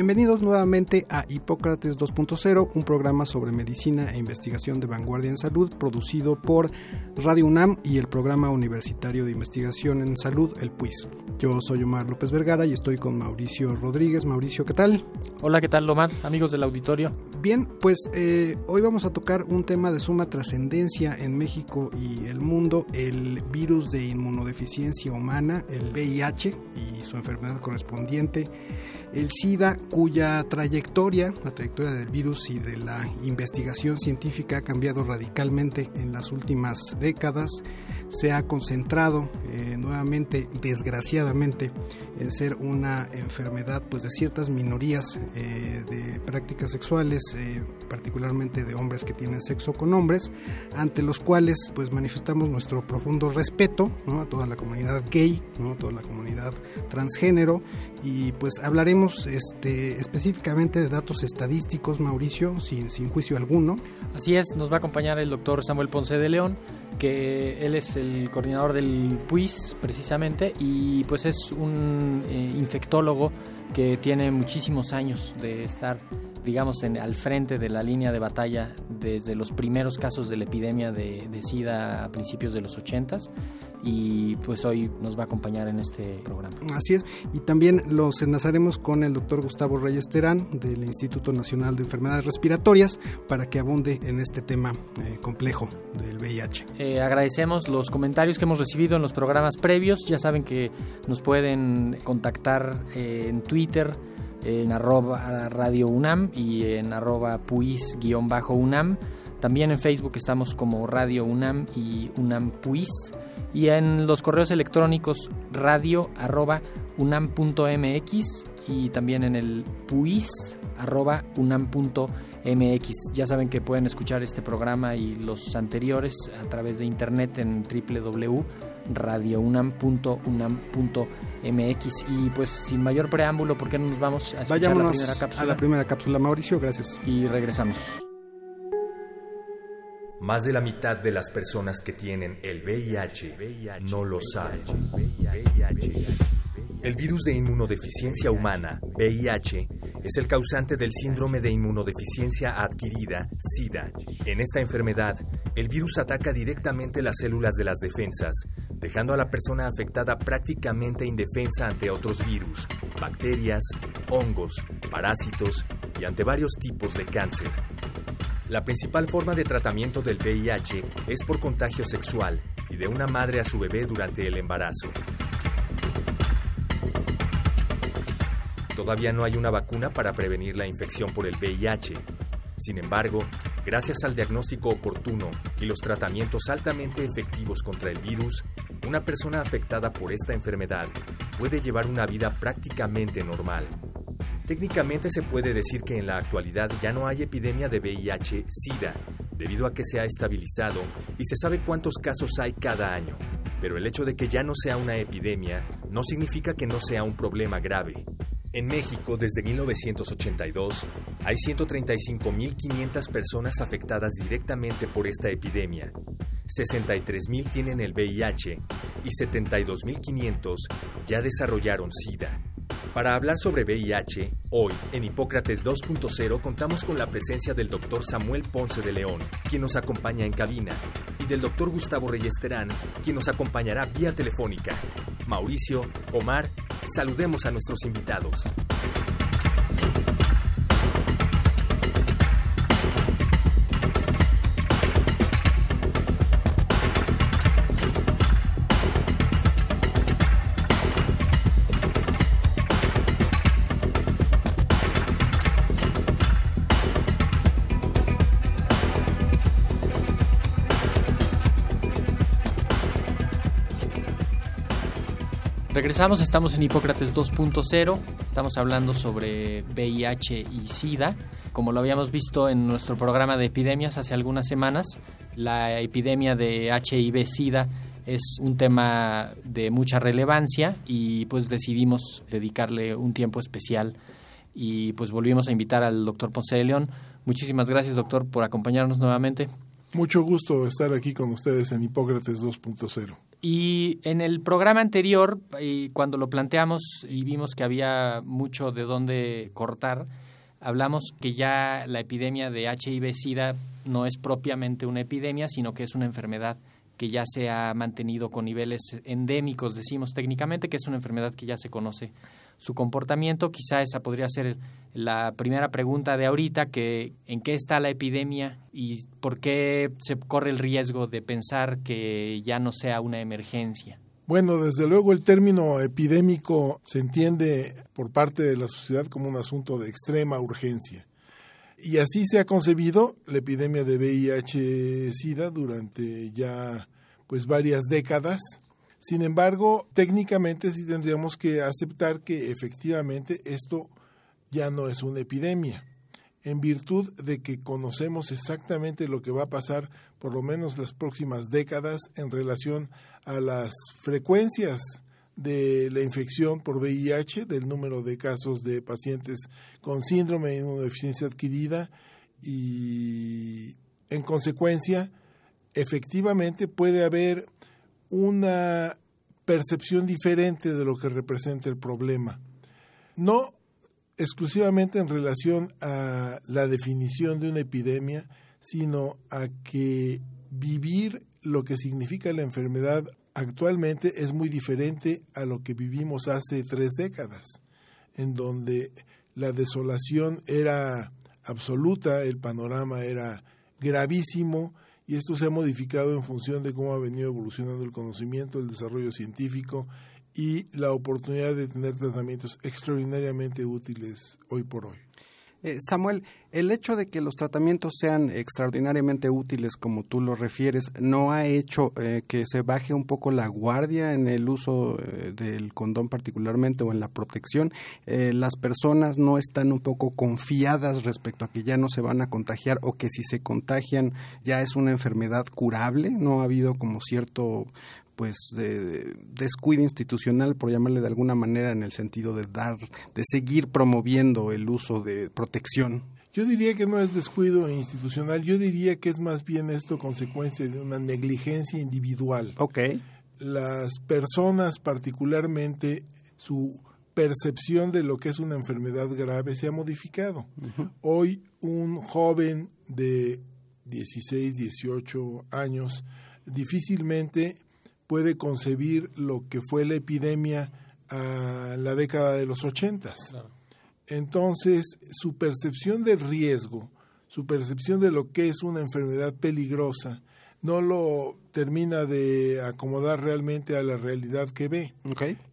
Bienvenidos nuevamente a Hipócrates 2.0, un programa sobre medicina e investigación de vanguardia en salud producido por Radio UNAM y el Programa Universitario de Investigación en Salud, el PUIS. Yo soy Omar López Vergara y estoy con Mauricio Rodríguez. Mauricio, ¿qué tal? Hola, ¿qué tal, Omar? Amigos del auditorio. Bien, pues eh, hoy vamos a tocar un tema de suma trascendencia en México y el mundo, el virus de inmunodeficiencia humana, el VIH y su enfermedad correspondiente el SIDA, cuya trayectoria, la trayectoria del virus y de la investigación científica ha cambiado radicalmente en las últimas décadas, se ha concentrado eh, nuevamente, desgraciadamente, en ser una enfermedad pues, de ciertas minorías eh, de prácticas sexuales, eh, particularmente de hombres que tienen sexo con hombres, ante los cuales pues, manifestamos nuestro profundo respeto a toda la comunidad gay, ¿no? a toda la comunidad transgénero, y pues hablaremos este, específicamente de datos estadísticos, Mauricio, sin, sin juicio alguno. Así es, nos va a acompañar el doctor Samuel Ponce de León, que él es el coordinador del PUIS precisamente y pues es un eh, infectólogo que tiene muchísimos años de estar digamos en, al frente de la línea de batalla desde los primeros casos de la epidemia de, de SIDA a principios de los 80 y pues hoy nos va a acompañar en este programa. Así es, y también los enlazaremos con el doctor Gustavo Reyes Terán del Instituto Nacional de Enfermedades Respiratorias para que abunde en este tema eh, complejo del VIH. Eh, agradecemos los comentarios que hemos recibido en los programas previos, ya saben que nos pueden contactar eh, en Twitter, en arroba Radio UNAM y en arroba puis-UNAM. También en Facebook estamos como Radio UNAM y UNAM Puis y en los correos electrónicos radio arroba unam.mx y también en el puis arroba unam.mx. Ya saben que pueden escuchar este programa y los anteriores a través de internet en www.radiounam.unam.mx y pues sin mayor preámbulo, ¿por qué no nos vamos a escuchar la primera cápsula? a la primera cápsula, Mauricio, gracias. Y regresamos. Más de la mitad de las personas que tienen el VIH no lo saben. El virus de inmunodeficiencia humana, VIH, es el causante del síndrome de inmunodeficiencia adquirida, SIDA. En esta enfermedad, el virus ataca directamente las células de las defensas, dejando a la persona afectada prácticamente indefensa ante otros virus, bacterias, hongos, parásitos y ante varios tipos de cáncer. La principal forma de tratamiento del VIH es por contagio sexual y de una madre a su bebé durante el embarazo. Todavía no hay una vacuna para prevenir la infección por el VIH. Sin embargo, gracias al diagnóstico oportuno y los tratamientos altamente efectivos contra el virus, una persona afectada por esta enfermedad puede llevar una vida prácticamente normal. Técnicamente se puede decir que en la actualidad ya no hay epidemia de VIH-Sida, debido a que se ha estabilizado y se sabe cuántos casos hay cada año. Pero el hecho de que ya no sea una epidemia no significa que no sea un problema grave. En México, desde 1982, hay 135.500 personas afectadas directamente por esta epidemia. 63.000 tienen el VIH y 72.500 ya desarrollaron SIDA. Para hablar sobre VIH, hoy en Hipócrates 2.0 contamos con la presencia del doctor Samuel Ponce de León, quien nos acompaña en cabina, y del doctor Gustavo Reyes Terán, quien nos acompañará vía telefónica. Mauricio, Omar, saludemos a nuestros invitados. Regresamos, estamos en Hipócrates 2.0, estamos hablando sobre VIH y SIDA. Como lo habíamos visto en nuestro programa de epidemias hace algunas semanas, la epidemia de HIV-SIDA es un tema de mucha relevancia y pues decidimos dedicarle un tiempo especial y pues volvimos a invitar al doctor Ponce de León. Muchísimas gracias doctor por acompañarnos nuevamente. Mucho gusto estar aquí con ustedes en Hipócrates 2.0. Y en el programa anterior, cuando lo planteamos y vimos que había mucho de dónde cortar, hablamos que ya la epidemia de HIV-Sida no es propiamente una epidemia, sino que es una enfermedad que ya se ha mantenido con niveles endémicos, decimos técnicamente, que es una enfermedad que ya se conoce su comportamiento. Quizá esa podría ser la primera pregunta de ahorita, que en qué está la epidemia y por qué se corre el riesgo de pensar que ya no sea una emergencia. Bueno, desde luego el término epidémico se entiende por parte de la sociedad como un asunto de extrema urgencia. Y así se ha concebido la epidemia de VIH-Sida durante ya pues varias décadas. Sin embargo, técnicamente sí tendríamos que aceptar que efectivamente esto ya no es una epidemia, en virtud de que conocemos exactamente lo que va a pasar por lo menos las próximas décadas en relación a las frecuencias de la infección por VIH, del número de casos de pacientes con síndrome de inmunodeficiencia adquirida y en consecuencia efectivamente puede haber una percepción diferente de lo que representa el problema. No exclusivamente en relación a la definición de una epidemia, sino a que vivir lo que significa la enfermedad actualmente es muy diferente a lo que vivimos hace tres décadas, en donde la desolación era absoluta, el panorama era gravísimo y esto se ha modificado en función de cómo ha venido evolucionando el conocimiento, el desarrollo científico y la oportunidad de tener tratamientos extraordinariamente útiles hoy por hoy. Eh, Samuel, el hecho de que los tratamientos sean extraordinariamente útiles, como tú lo refieres, ¿no ha hecho eh, que se baje un poco la guardia en el uso eh, del condón particularmente o en la protección? ¿Las personas no están un poco confiadas respecto a que ya no se van a contagiar o que si se contagian ya es una enfermedad curable? ¿No ha habido como cierto pues de descuido institucional, por llamarle de alguna manera, en el sentido de dar, de seguir promoviendo el uso de protección. Yo diría que no es descuido institucional, yo diría que es más bien esto consecuencia de una negligencia individual. Ok. Las personas, particularmente, su percepción de lo que es una enfermedad grave se ha modificado. Hoy un joven de 16, 18 años difícilmente puede concebir lo que fue la epidemia a la década de los ochentas. Entonces, su percepción del riesgo, su percepción de lo que es una enfermedad peligrosa, no lo termina de acomodar realmente a la realidad que ve.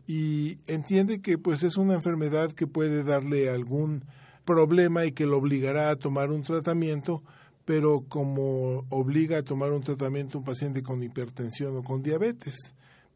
Y entiende que pues es una enfermedad que puede darle algún problema y que lo obligará a tomar un tratamiento, pero como obliga a tomar un tratamiento un paciente con hipertensión o con diabetes,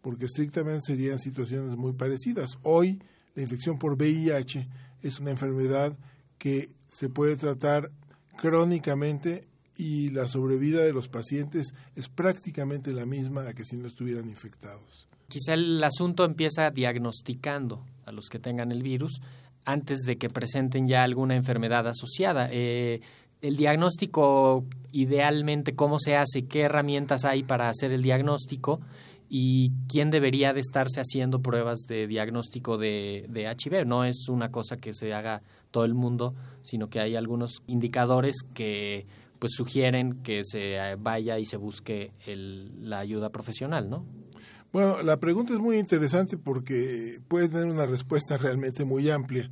porque estrictamente serían situaciones muy parecidas. Hoy la infección por VIH es una enfermedad que se puede tratar crónicamente y la sobrevida de los pacientes es prácticamente la misma a que si no estuvieran infectados. Quizá el asunto empieza diagnosticando a los que tengan el virus antes de que presenten ya alguna enfermedad asociada. Eh, el diagnóstico idealmente cómo se hace, qué herramientas hay para hacer el diagnóstico y quién debería de estarse haciendo pruebas de diagnóstico de, de HIV. No es una cosa que se haga todo el mundo, sino que hay algunos indicadores que pues sugieren que se vaya y se busque el, la ayuda profesional, ¿no? Bueno, la pregunta es muy interesante porque puede tener una respuesta realmente muy amplia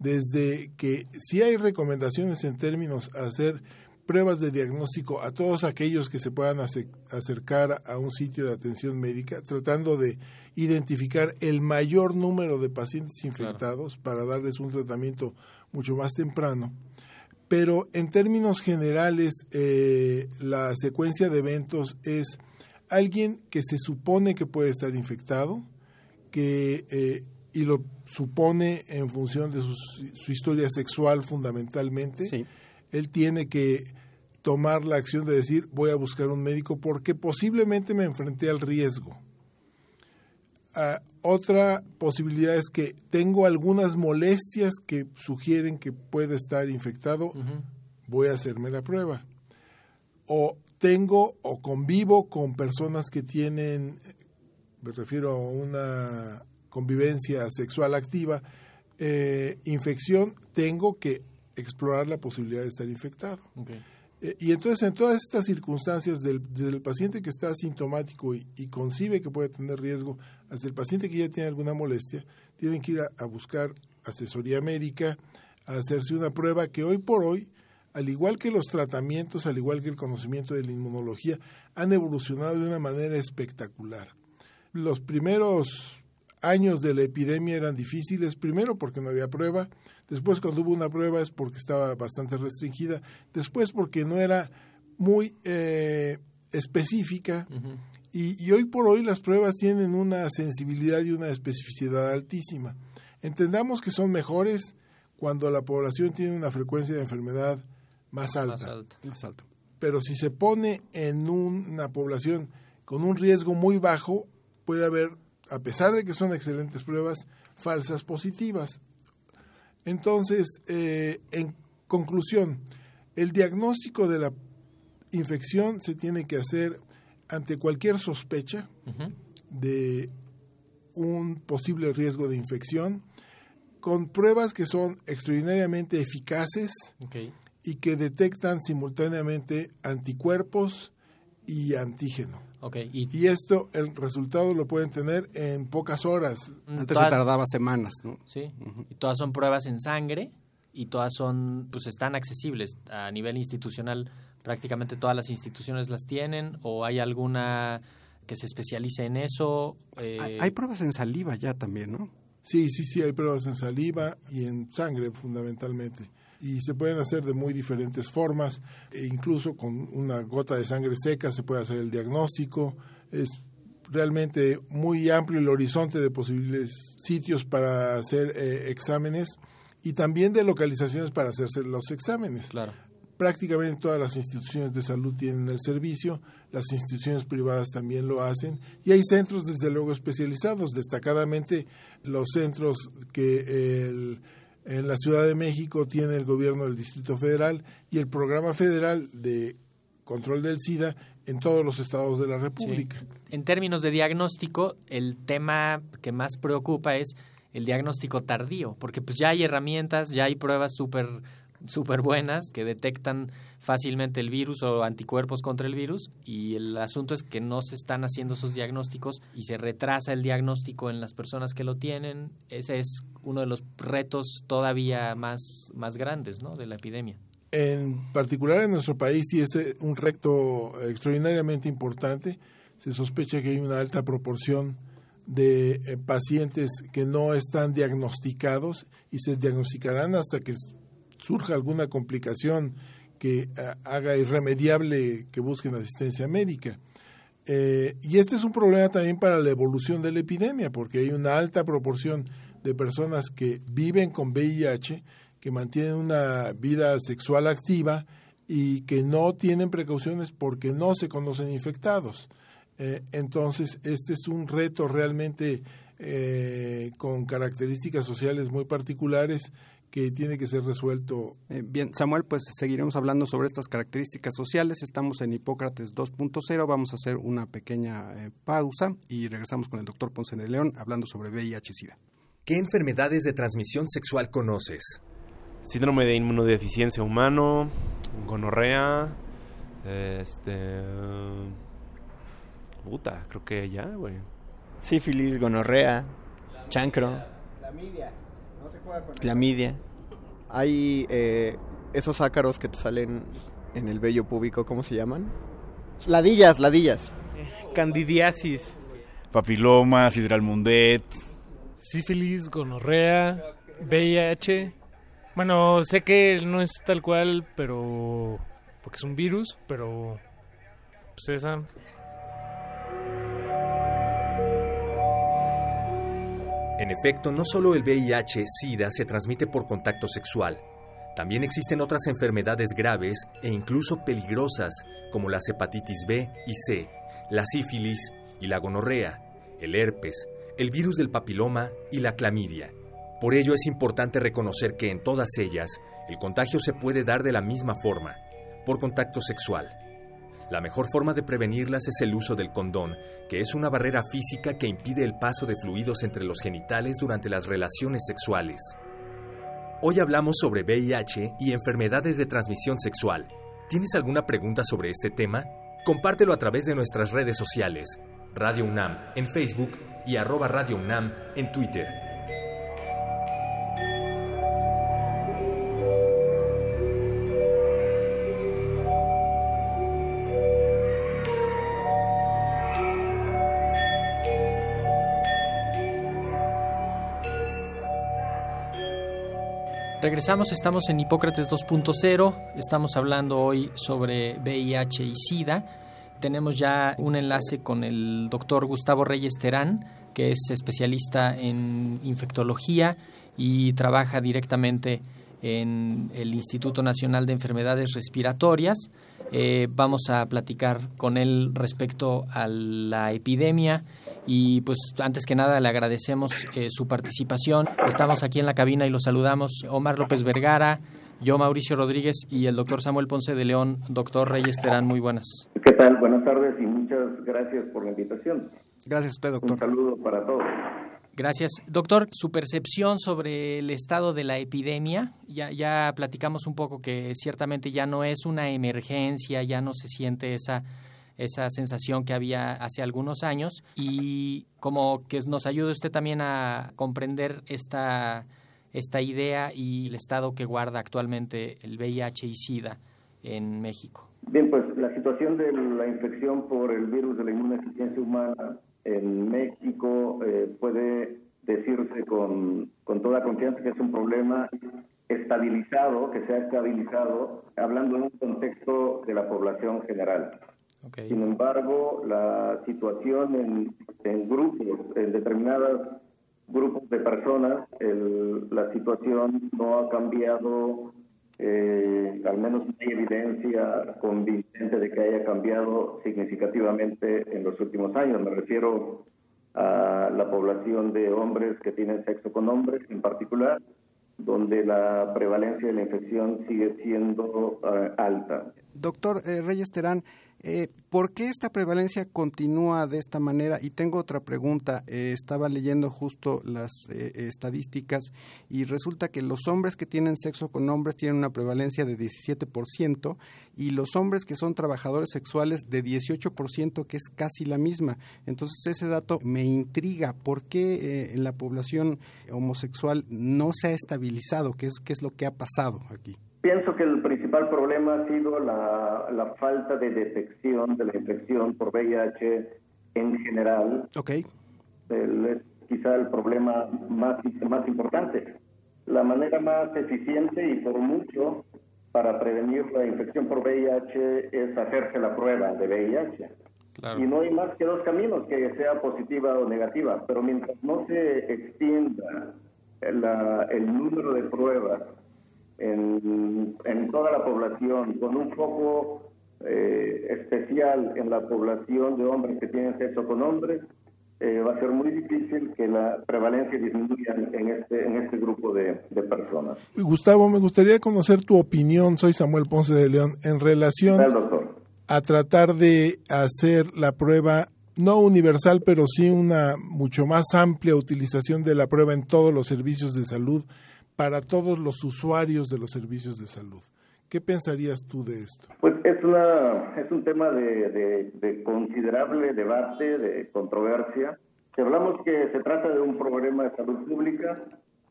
desde que si hay recomendaciones en términos a hacer pruebas de diagnóstico a todos aquellos que se puedan acercar a un sitio de atención médica, tratando de identificar el mayor número de pacientes infectados para darles un tratamiento mucho más temprano. Pero en términos generales, eh, la secuencia de eventos es alguien que se supone que puede estar infectado, que eh, y lo supone en función de su, historia sexual fundamentalmente, él tiene que tomar la acción de decir voy a buscar un médico porque posiblemente me enfrenté al riesgo. Ah, otra posibilidad es que tengo algunas molestias que sugieren que puede estar infectado, voy a hacerme la prueba. O tengo o convivo con personas que tienen, me refiero a una convivencia sexual activa, eh, infección, tengo que explorar la posibilidad de estar infectado. Eh, y entonces en todas estas circunstancias, del, desde el paciente que está asintomático y, concibe que puede tener riesgo, hasta el paciente que ya tiene alguna molestia, tienen que ir a, buscar asesoría médica, a hacerse una prueba que hoy por hoy, al igual que los tratamientos, al igual que el conocimiento de la inmunología, han evolucionado de una manera espectacular. Los primeros años de la epidemia eran difíciles, primero porque no había prueba, después cuando hubo una prueba es porque estaba bastante restringida, después porque no era muy eh, específica y, y, hoy por hoy las pruebas tienen una sensibilidad y una especificidad altísima. Entendamos que son mejores cuando la población tiene una frecuencia de enfermedad más alta. Más alta. Pero si se pone en una población con un riesgo muy bajo, puede haber a pesar de que son excelentes pruebas, falsas positivas. Entonces, eh, en conclusión, el diagnóstico de la infección se tiene que hacer ante cualquier sospecha de un posible riesgo de infección, con pruebas que son extraordinariamente eficaces y que detectan simultáneamente anticuerpos y antígeno. Y, esto, el resultado lo pueden tener en pocas horas. Mm, Antes se tardaba semanas, ¿no? Sí, y todas son pruebas en sangre y todas son, pues están accesibles a nivel institucional. Prácticamente todas las instituciones las tienen o hay alguna que se especialice en eso. Hay, hay, pruebas en saliva ya también, ¿no? Sí, sí, sí, hay pruebas en saliva y en sangre fundamentalmente y se pueden hacer de muy diferentes formas, e incluso con una gota de sangre seca se puede hacer el diagnóstico. Es realmente muy amplio el horizonte de posibles sitios para hacer eh, exámenes y también de localizaciones para hacerse los exámenes. Claro. Prácticamente todas las instituciones de salud tienen el servicio, las instituciones privadas también lo hacen y hay centros desde luego especializados, destacadamente los centros que el en la Ciudad de México tiene el gobierno del Distrito Federal y el programa federal de control del SIDA en todos los estados de la República. En términos de diagnóstico, el tema que más preocupa es el diagnóstico tardío, porque pues ya hay herramientas, ya hay pruebas súper super buenas que detectan fácilmente el virus o anticuerpos contra el virus y el asunto es que no se están haciendo esos diagnósticos y se retrasa el diagnóstico en las personas que lo tienen. Ese es uno de los retos todavía más, más grandes ¿no? de la epidemia. En particular en nuestro país sí es eh, un reto extraordinariamente importante. Se sospecha que hay una alta proporción de eh, pacientes que no están diagnosticados y se diagnosticarán hasta que surja alguna complicación que eh, haga irremediable que busquen asistencia médica. Eh, y este es un problema también para la evolución de la epidemia, porque hay una alta proporción de personas que viven con VIH, que mantienen una vida sexual activa y que no tienen precauciones porque no se conocen infectados. Eh, entonces, este es un reto realmente con características sociales muy particulares que tiene que ser resuelto. Eh, bien, Samuel, pues seguiremos hablando sobre estas características sociales. Estamos en Hipócrates 2.0. Vamos a hacer una pequeña eh, pausa y regresamos con el doctor Ponce de León hablando sobre VIH-Sida. ¿Qué enfermedades de transmisión sexual conoces? Síndrome de inmunodeficiencia humano, gonorrea, este... Puta, creo que ya, güey. Sífilis, gonorrea, chancro. Clamidia. Clamidia. Hay eh, esos ácaros que te salen en el vello púbico, ¿cómo se llaman? Ladillas, ladillas. Candidiasis. Papiloma, hidralmundet. Sífilis, gonorrea, VIH. Bueno, sé que no es tal cual, pero... Porque es un virus, pero... Pues esa... En efecto, no solo el VIH-Sida se transmite por contacto sexual. También existen otras enfermedades graves e incluso peligrosas como las hepatitis B y C, la sífilis y la gonorrea, el herpes, el virus del papiloma y la clamidia. Por ello es importante reconocer que en todas ellas el contagio se puede dar de la misma forma, por contacto sexual. La mejor forma de prevenirlas es el uso del condón, que es una barrera física que impide el paso de fluidos entre los genitales durante las relaciones sexuales. Hoy hablamos sobre VIH y enfermedades de transmisión sexual. ¿Tienes alguna pregunta sobre este tema? Compártelo a través de nuestras redes sociales, Radio UNAM en Facebook y arroba Radio UNAM en Twitter. Regresamos, estamos en Hipócrates 2.0, estamos hablando hoy sobre VIH y SIDA. Tenemos ya un enlace con el doctor Gustavo Reyes Terán, que es especialista en infectología y trabaja directamente en el Instituto Nacional de Enfermedades Respiratorias. Eh, vamos a platicar con él respecto a la epidemia y pues antes que nada le agradecemos eh, su participación. Estamos aquí en la cabina y los saludamos Omar López Vergara, yo Mauricio Rodríguez y el doctor Samuel Ponce de León. Doctor Reyes Terán, muy buenas. ¿Qué tal? Buenas tardes y muchas gracias por la invitación. Gracias a usted, doctor. Un saludo para todos. Gracias. Doctor, su percepción sobre el estado de la epidemia, ya, ya platicamos un poco que ciertamente ya no es una emergencia, ya no se siente esa esa sensación que había hace algunos años y como que nos ayude usted también a comprender esta, esta idea y el estado que guarda actualmente el VIH y SIDA en México. Bien, pues la situación de la infección por el virus de la inmunodeficiencia humana en México eh, puede decirse con, con toda confianza que es un problema estabilizado, que se ha estabilizado, hablando en un contexto de la población general. Sin embargo, la situación en, en, grupos, en determinados grupos de personas, la situación no ha cambiado, eh, al menos no hay evidencia convincente de que haya cambiado significativamente en los últimos años. Me refiero a la población de hombres que tienen sexo con hombres en particular, donde la prevalencia de la infección sigue siendo eh, alta. Doctor eh, Reyes Terán, eh, ¿Por qué esta prevalencia continúa de esta manera? Y tengo otra pregunta. Eh, estaba leyendo justo las eh, estadísticas y resulta que los hombres que tienen sexo con hombres tienen una prevalencia de 17% y los hombres que son trabajadores sexuales de 18%, que es casi la misma. Entonces ese dato me intriga. ¿Por qué en la población homosexual no se ha estabilizado? ¿Qué es, qué es lo que ha pasado aquí? Pienso que el principal problema ha sido la, la falta de detección de la infección por VIH en general. Ok. es quizá el problema más, más importante. La manera más eficiente y por mucho para prevenir la infección por VIH es hacerse la prueba de VIH. Y no hay más que dos caminos, que sea positiva o negativa, pero mientras no se extienda la, el número de pruebas en, en toda la población, con un foco eh, especial en la población de hombres que tienen sexo con hombres, eh, va a ser muy difícil que la prevalencia disminuya en este, en este grupo de, de, personas. Gustavo, me gustaría conocer tu opinión, soy Samuel Ponce de León, en relación a tratar de hacer la prueba no universal, pero sí una mucho más amplia utilización de la prueba en todos los servicios de salud para todos los usuarios de los servicios de salud. ¿Qué pensarías tú de esto? Pues es, una, es un tema de, de, considerable debate, de controversia. Si hablamos que se trata de un problema de salud pública,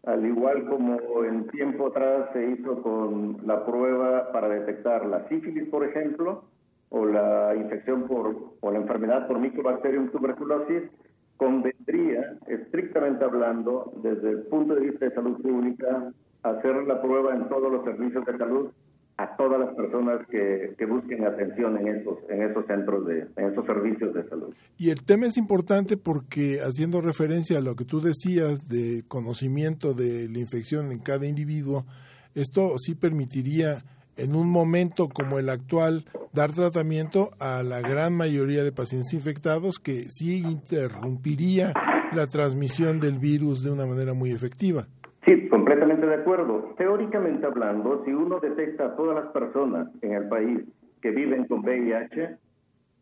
al igual como en tiempo atrás se hizo con la prueba para detectar la sífilis, por ejemplo, o la infección por, o la enfermedad por microbacterium tuberculosis, convendría, estrictamente hablando, desde el punto de vista de salud pública, hacer la prueba en todos los servicios de salud a todas las personas que, que, busquen atención en esos, en esos centros de, en esos servicios de salud. Y el tema es importante porque haciendo referencia a lo que tú decías de conocimiento de la infección en cada individuo, esto sí permitiría en un momento como el actual dar tratamiento a la gran mayoría de pacientes infectados que sí interrumpiría la transmisión del virus de una manera muy efectiva. Sí, completamente de acuerdo. Teóricamente hablando, si uno detecta a todas las personas en el país que viven con VIH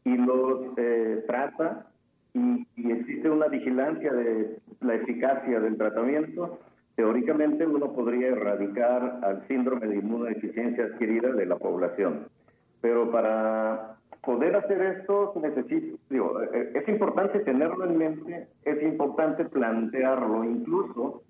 y los eh, trata y, y existe una vigilancia de la eficacia del tratamiento, teóricamente uno podría erradicar al síndrome de inmunodeficiencia adquirida de la población. Pero para poder hacer esto se necesita, digo, eh, es importante tenerlo en mente, es importante plantearlo, incluso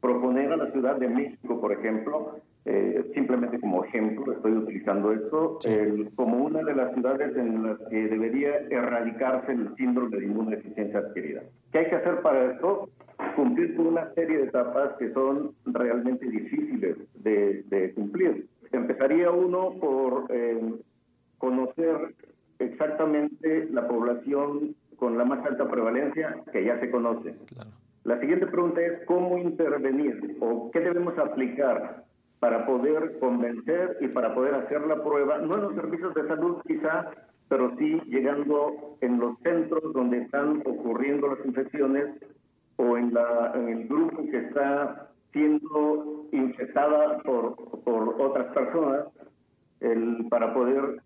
proponer a la Ciudad de México, por ejemplo, eh, simplemente como ejemplo, estoy utilizando esto, eh, como una de las ciudades en las que debería erradicarse el síndrome de inmunodeficiencia adquirida. ¿Qué hay que hacer para esto? Cumplir con una serie de etapas que son realmente difíciles de, de cumplir. Empezaría uno por eh, conocer exactamente la población con la más alta prevalencia que ya se conoce. La siguiente pregunta es cómo intervenir o qué debemos aplicar para poder convencer y para poder hacer la prueba, no en los servicios de salud quizá, pero sí llegando en los centros donde están ocurriendo las infecciones o en, la, en el grupo que está siendo infectada por, por otras personas, el, para poder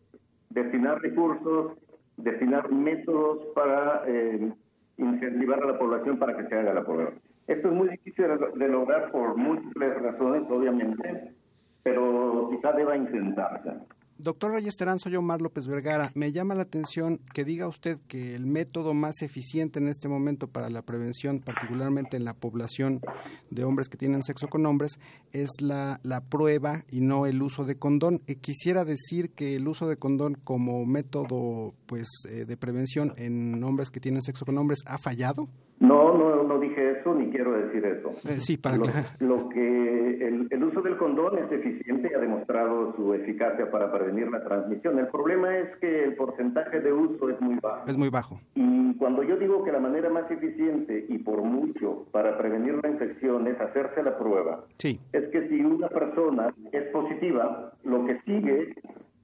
destinar recursos, destinar métodos para eh, incentivar a la población para que se haga la prueba. Esto es muy difícil de, lograr por múltiples razones, obviamente, pero quizá deba intentarse. Doctor Reyes Terán, soy Omar López Vergara. Me llama la atención que diga usted que el método más eficiente en este momento para la prevención, particularmente en la población de hombres que tienen sexo con hombres, es la, la prueba y no el uso de condón. Eh, quisiera decir que el uso de condón como método pues, eh, de prevención en hombres que tienen sexo con hombres ha fallado. No, no, no dije eso ni quiero decir eso. Eh, sí, para lo, lo que el, el, uso del condón es eficiente y ha demostrado su eficacia para prevenir la transmisión. El problema es que el porcentaje de uso es muy bajo. Es muy bajo. Y cuando yo digo que la manera más eficiente y por mucho para prevenir la infección es hacerse la prueba, sí. es que si una persona es positiva, lo que sigue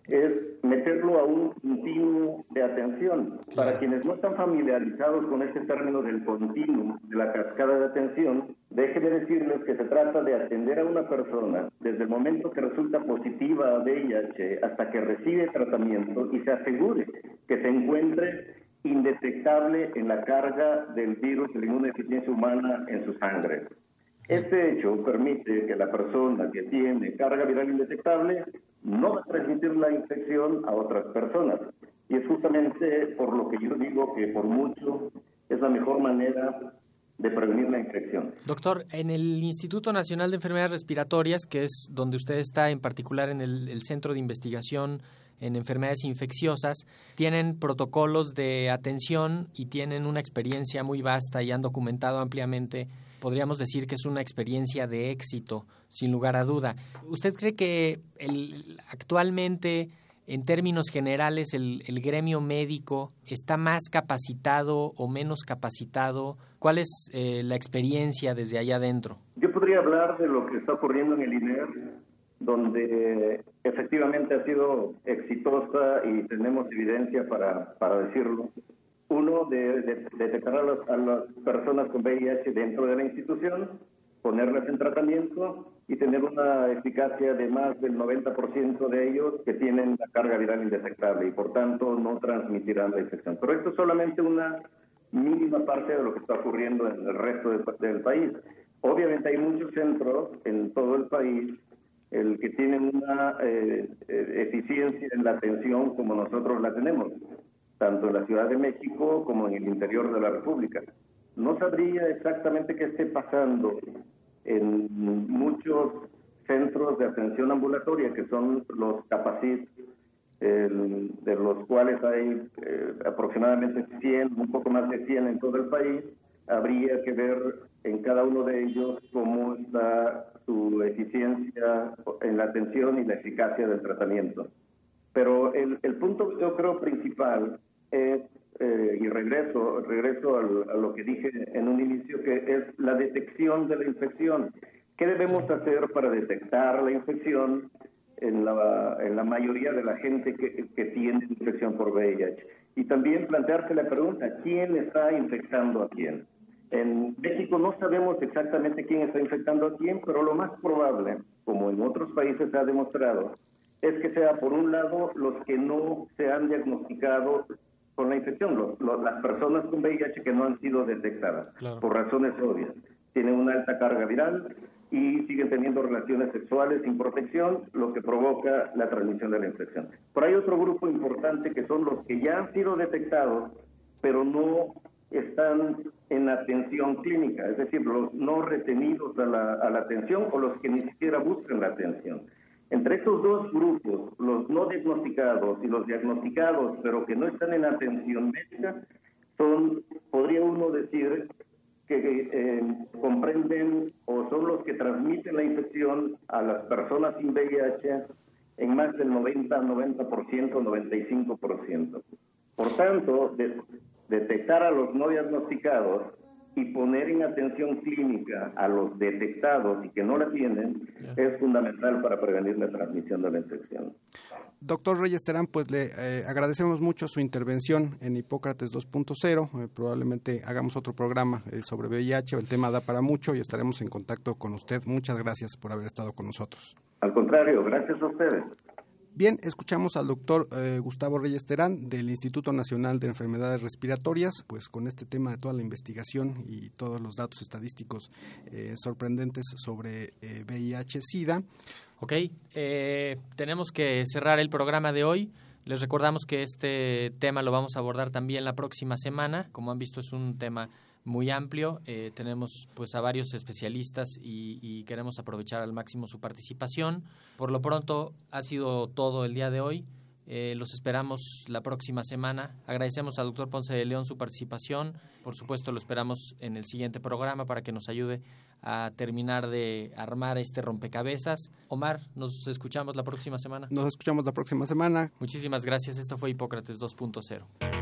es meterlo a un continuo de atención. Para quienes no están familiarizados con este término del continuo, de la cascada de atención, déjenme decirles que se trata de atender a una persona desde el momento que resulta positiva a VIH hasta que recibe tratamiento y se asegure que se encuentre indetectable en la carga del virus de la inmunodeficiencia humana en su sangre. Este hecho permite que la persona que tiene carga viral indetectable no va a transmitir la infección a otras personas. Y es justamente por lo que yo digo que por mucho es la mejor manera de prevenir la infección. Doctor, en el Instituto Nacional de Enfermedades Respiratorias, que es donde usted está, en particular en el, el Centro de Investigación en enfermedades infecciosas, tienen protocolos de atención y tienen una experiencia muy vasta y han documentado ampliamente podríamos decir que es una experiencia de éxito, sin lugar a duda. ¿Usted cree que el, actualmente, en términos generales, el, gremio médico está más capacitado o menos capacitado? ¿Cuál es eh, la experiencia desde allá adentro? Yo podría hablar de lo que está ocurriendo en el INER, donde efectivamente ha sido exitosa y tenemos evidencia para, para decirlo uno, de, de, detectar a, los, a, las personas con VIH dentro de la institución, ponerlas en tratamiento y tener una eficacia de más del 90% de ellos que tienen la carga viral indetectable y por tanto no transmitirán la infección. Pero esto es solamente una mínima parte de lo que está ocurriendo en el resto de, del país. Obviamente hay muchos centros en todo el país el que tienen una eh, eficiencia en la atención como nosotros la tenemos tanto en la Ciudad de México como en el interior de la República. No sabría exactamente qué esté pasando en muchos centros de atención ambulatoria, que son los CAPACIT, de los cuales hay eh, aproximadamente 100, un poco más de 100 en todo el país. Habría que ver en cada uno de ellos cómo está su eficiencia en la atención y la eficacia del tratamiento. Pero el, el punto yo creo principal es, eh, y regreso, regreso al, a lo que dije en un inicio, que es la detección de la infección. ¿Qué debemos hacer para detectar la infección en la, en la mayoría de la gente que, que tiene infección por VIH. Y también plantearse la pregunta, ¿quién está infectando a quién? En México no sabemos exactamente quién está infectando a quién, pero lo más probable, como en otros países se ha demostrado, es que sea por un lado los que no se han diagnosticado con la infección, los- los- las personas con VIH que no han sido detectadas, Claro. por razones obvias. Tienen una alta carga viral y siguen teniendo relaciones sexuales sin protección, lo que provoca la transmisión de la infección. Pero hay otro grupo importante que son los que ya han sido detectados, pero no están en atención clínica, es decir, los no retenidos a la, a la atención o los que ni siquiera buscan la atención. Entre estos dos grupos, los no diagnosticados y los diagnosticados, pero que no están en atención médica, son, podría uno decir, que eh, comprenden o son los que transmiten la infección a las personas sin VIH en más del 90, 90%, 95%. Por tanto, de- detectar a los no diagnosticados y poner en atención clínica a los detectados y que no la tienen es fundamental para prevenir la transmisión de la infección. Doctor Reyes Terán, pues le eh, agradecemos mucho su intervención en Hipócrates 2.0. Eh, probablemente hagamos otro programa eh, sobre VIH. El tema da para mucho y estaremos en contacto con usted. Muchas gracias por haber estado con nosotros. Al contrario, gracias a ustedes. Bien, escuchamos al doctor eh, Gustavo Reyes Terán del Instituto Nacional de Enfermedades Respiratorias, pues con este tema de toda la investigación y todos los datos estadísticos eh, sorprendentes sobre eh, VIH-Sida. Ok, tenemos que cerrar el programa de hoy. Les recordamos que este tema lo vamos a abordar también la próxima semana. Como han visto, es un tema muy amplio. Eh, tenemos pues a varios especialistas y, y queremos aprovechar al máximo su participación. Por lo pronto ha sido todo el día de hoy. Eh, los esperamos la próxima semana. Agradecemos al doctor Ponce de León su participación. Por supuesto, lo esperamos en el siguiente programa para que nos ayude a terminar de armar este rompecabezas. Omar, nos escuchamos la próxima semana. Nos escuchamos la próxima semana. Muchísimas gracias. Esto fue Hipócrates 2.0.